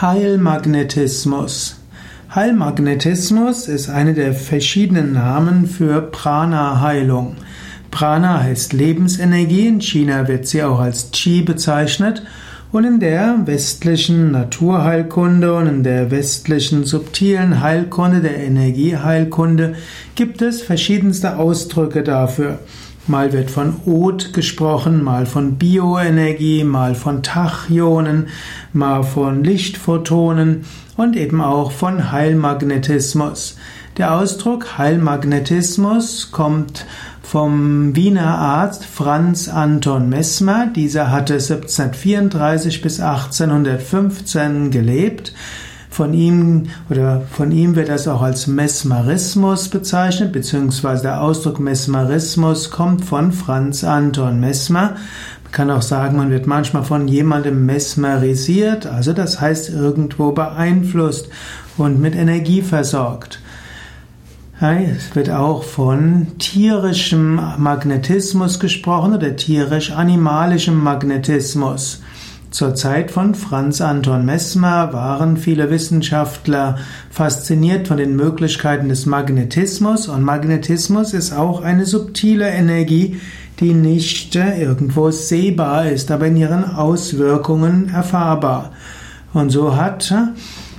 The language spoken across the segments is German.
Heilmagnetismus. Heilmagnetismus ist eine der verschiedenen Namen für Prana-Heilung. Prana heißt Lebensenergie, in China wird sie auch als Qi bezeichnet und in der westlichen Naturheilkunde und in der westlichen subtilen Heilkunde, der Energieheilkunde, gibt es verschiedenste Ausdrücke dafür. Mal wird von Ot gesprochen, mal von Bioenergie, mal von Tachyonen, mal von Lichtphotonen und eben auch von Heilmagnetismus. Der Ausdruck Heilmagnetismus kommt vom Wiener Arzt Franz Anton Messmer. Dieser hatte 1734 bis 1815 gelebt. Von ihm oder von ihm wird das auch als Mesmerismus bezeichnet, beziehungsweise der Ausdruck Mesmerismus kommt von Franz Anton Mesmer. Man kann auch sagen, man wird manchmal von jemandem mesmerisiert, also das heißt irgendwo beeinflusst und mit Energie versorgt. Es wird auch von tierischem Magnetismus gesprochen oder tierisch-animalischem Magnetismus. Zur Zeit von Franz Anton Mesmer waren viele Wissenschaftler fasziniert von den Möglichkeiten des Magnetismus und Magnetismus ist auch eine subtile Energie, die nicht irgendwo sehbar ist, aber in ihren Auswirkungen erfahrbar. Und so hat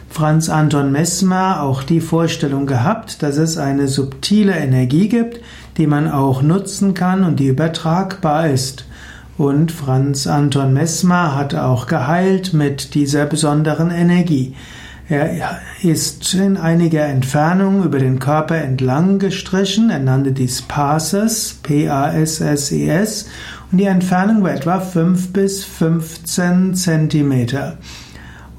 Franz Anton Mesmer auch die Vorstellung gehabt, dass es eine subtile Energie gibt, die man auch nutzen kann und die übertragbar ist. Und Franz Anton Mesmer hat auch geheilt mit dieser besonderen Energie. Er ist in einiger Entfernung über den Körper entlang gestrichen. Er nannte dies Passes, P-A-S-S-E-S. E und die Entfernung war etwa 5 bis 15 Zentimeter.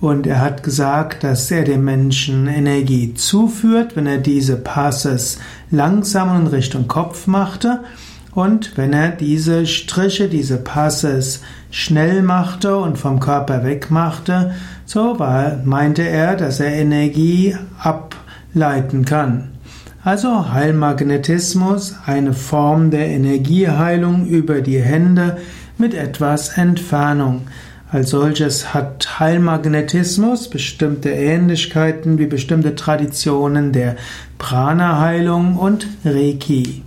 Und er hat gesagt, dass er dem Menschen Energie zuführt, wenn er diese Passes langsam in Richtung Kopf machte und wenn er diese Striche, diese Passes schnell machte und vom Körper weg machte, so war, meinte er, dass er Energie ableiten kann. Also Heilmagnetismus, eine Form der Energieheilung über die Hände mit etwas Entfernung. Als solches hat Heilmagnetismus bestimmte Ähnlichkeiten wie bestimmte Traditionen der Prana-Heilung und Reiki.